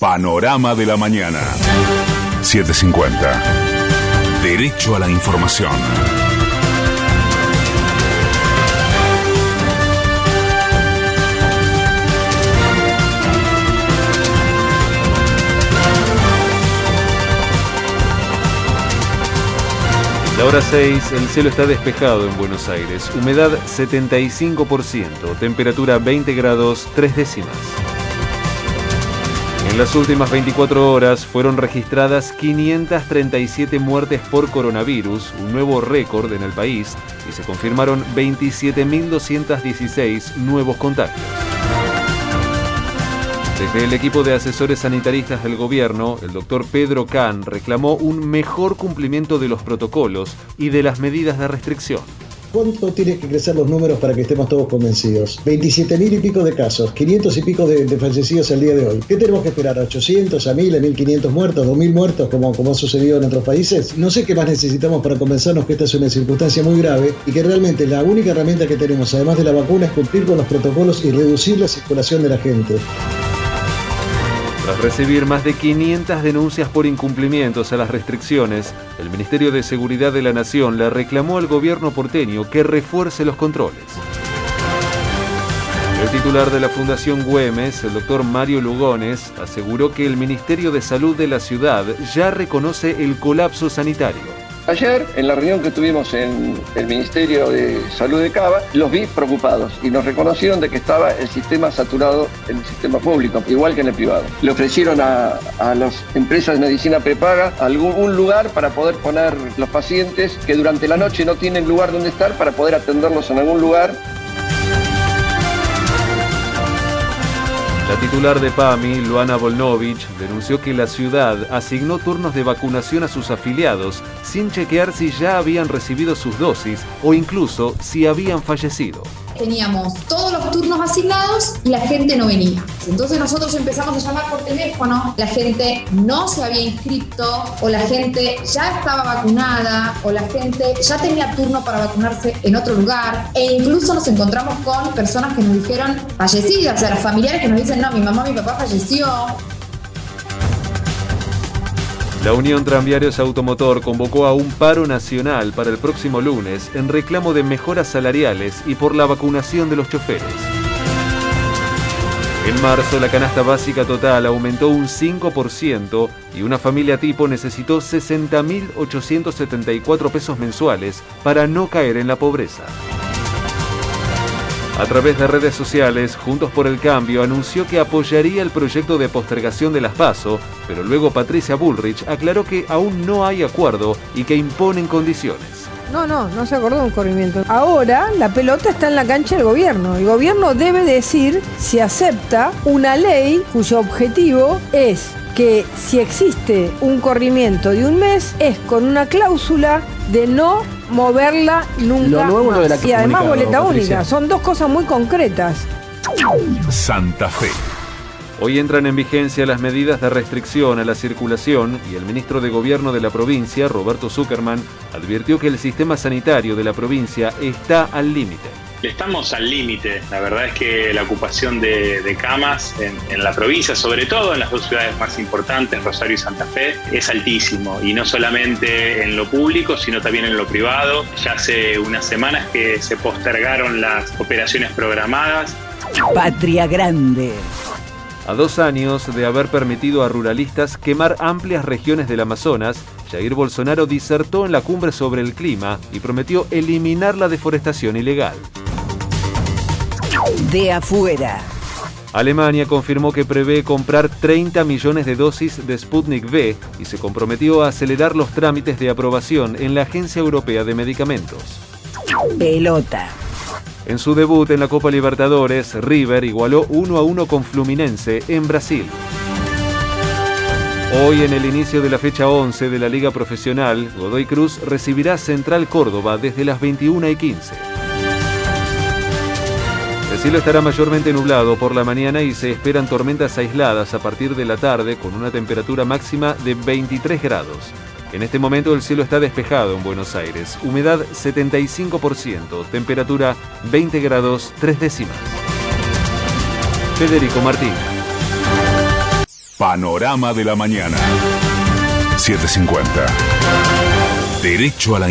Panorama de la Mañana. 750. Derecho a la información. La hora 6, el cielo está despejado en Buenos Aires, humedad 75%, temperatura 20 grados 3 décimas. En las últimas 24 horas fueron registradas 537 muertes por coronavirus, un nuevo récord en el país, y se confirmaron 27.216 nuevos contagios. Desde el equipo de asesores sanitaristas del gobierno, el doctor Pedro Can reclamó un mejor cumplimiento de los protocolos y de las medidas de restricción. ¿Cuánto tienen que crecer los números para que estemos todos convencidos? 27 mil y pico de casos, 500 y pico de, fallecidos el día de hoy. ¿Qué tenemos que esperar? ¿A 800, a 1000, a 1500 muertos, 2000 muertos, como, como ha sucedido en otros países? No sé qué más necesitamos para convencernos que esta es una circunstancia muy grave y que realmente la única herramienta que tenemos, además de la vacuna, es cumplir con los protocolos y reducir la circulación de la gente. Tras recibir más de 500 denuncias por incumplimientos a las restricciones, el Ministerio de Seguridad de la Nación le reclamó al gobierno porteño que refuerce los controles. El titular de la Fundación Güemes, el doctor Mario Lugones, aseguró que el Ministerio de Salud de la ciudad ya reconoce el colapso sanitario. Ayer, en la reunión que tuvimos en el Ministerio de Salud de Cava, los vi preocupados y nos reconocieron de que estaba el sistema saturado en el sistema público, igual que en el privado. Le ofrecieron a, a las empresas de medicina prepaga algún lugar para poder poner los pacientes que durante la noche no tienen lugar donde estar para poder atenderlos en algún lugar La titular de PAMI, Luana Volnovich, denunció que la ciudad asignó turnos de vacunación a sus afiliados sin chequear si ya habían recibido sus dosis o incluso si habían fallecido teníamos todos los turnos asignados y la gente no venía. Entonces nosotros empezamos a llamar por teléfono, la gente no se había inscrito o la gente ya estaba vacunada o la gente ya tenía turno para vacunarse en otro lugar e incluso nos encontramos con personas que nos dijeron fallecidas, o sea, los familiares que nos dicen, no, mi mamá, mi papá falleció, la Unión Tranviarios Automotor convocó a un paro nacional para el próximo lunes en reclamo de mejoras salariales y por la vacunación de los choferes. En marzo la canasta básica total aumentó un 5% y una familia tipo necesitó 60.874 pesos mensuales para no caer en la pobreza. A través de redes sociales, Juntos por el Cambio anunció que apoyaría el proyecto de postergación de las PASO, pero luego Patricia Bullrich aclaró que aún no hay acuerdo y que imponen condiciones. No, no, no se acordó un corrimiento. Ahora la pelota está en la cancha del gobierno. El gobierno debe decir si acepta una ley cuyo objetivo es que si existe un corrimiento de un mes es con una cláusula de no moverla nunca lo nuevo más. Lo de la y además boleta Patricia. única. Son dos cosas muy concretas. Santa Fe. Hoy entran en vigencia las medidas de restricción a la circulación y el ministro de Gobierno de la provincia, Roberto Zuckerman, advirtió que el sistema sanitario de la provincia está al límite. Estamos al límite. La verdad es que la ocupación de, de camas en, en, la provincia, sobre todo en las dos ciudades más importantes, Rosario y Santa Fe, es altísimo. Y no solamente en lo público, sino también en lo privado. Ya hace unas semanas que se postergaron las operaciones programadas. Patria Grande. A dos años de haber permitido a ruralistas quemar amplias regiones del Amazonas, Jair Bolsonaro disertó en la cumbre sobre el clima y prometió eliminar la deforestación ilegal. De afuera. Alemania confirmó que prevé comprar 30 millones de dosis de Sputnik V y se comprometió a acelerar los trámites de aprobación en la Agencia Europea de Medicamentos. Pelota. En su debut en la Copa Libertadores, River igualó 1 a 1 con Fluminense en Brasil. Hoy, en el inicio de la fecha 11 de la Liga Profesional, Godoy Cruz recibirá Central Córdoba desde las 21 y 15. El cielo estará mayormente nublado por la mañana y se esperan tormentas aisladas a partir de la tarde con una temperatura máxima de 23 grados. En este momento el cielo está despejado en Buenos Aires, humedad 75%, temperatura 20 grados 3 décimas. Federico Martín. Panorama de la mañana. 750. Derecho a la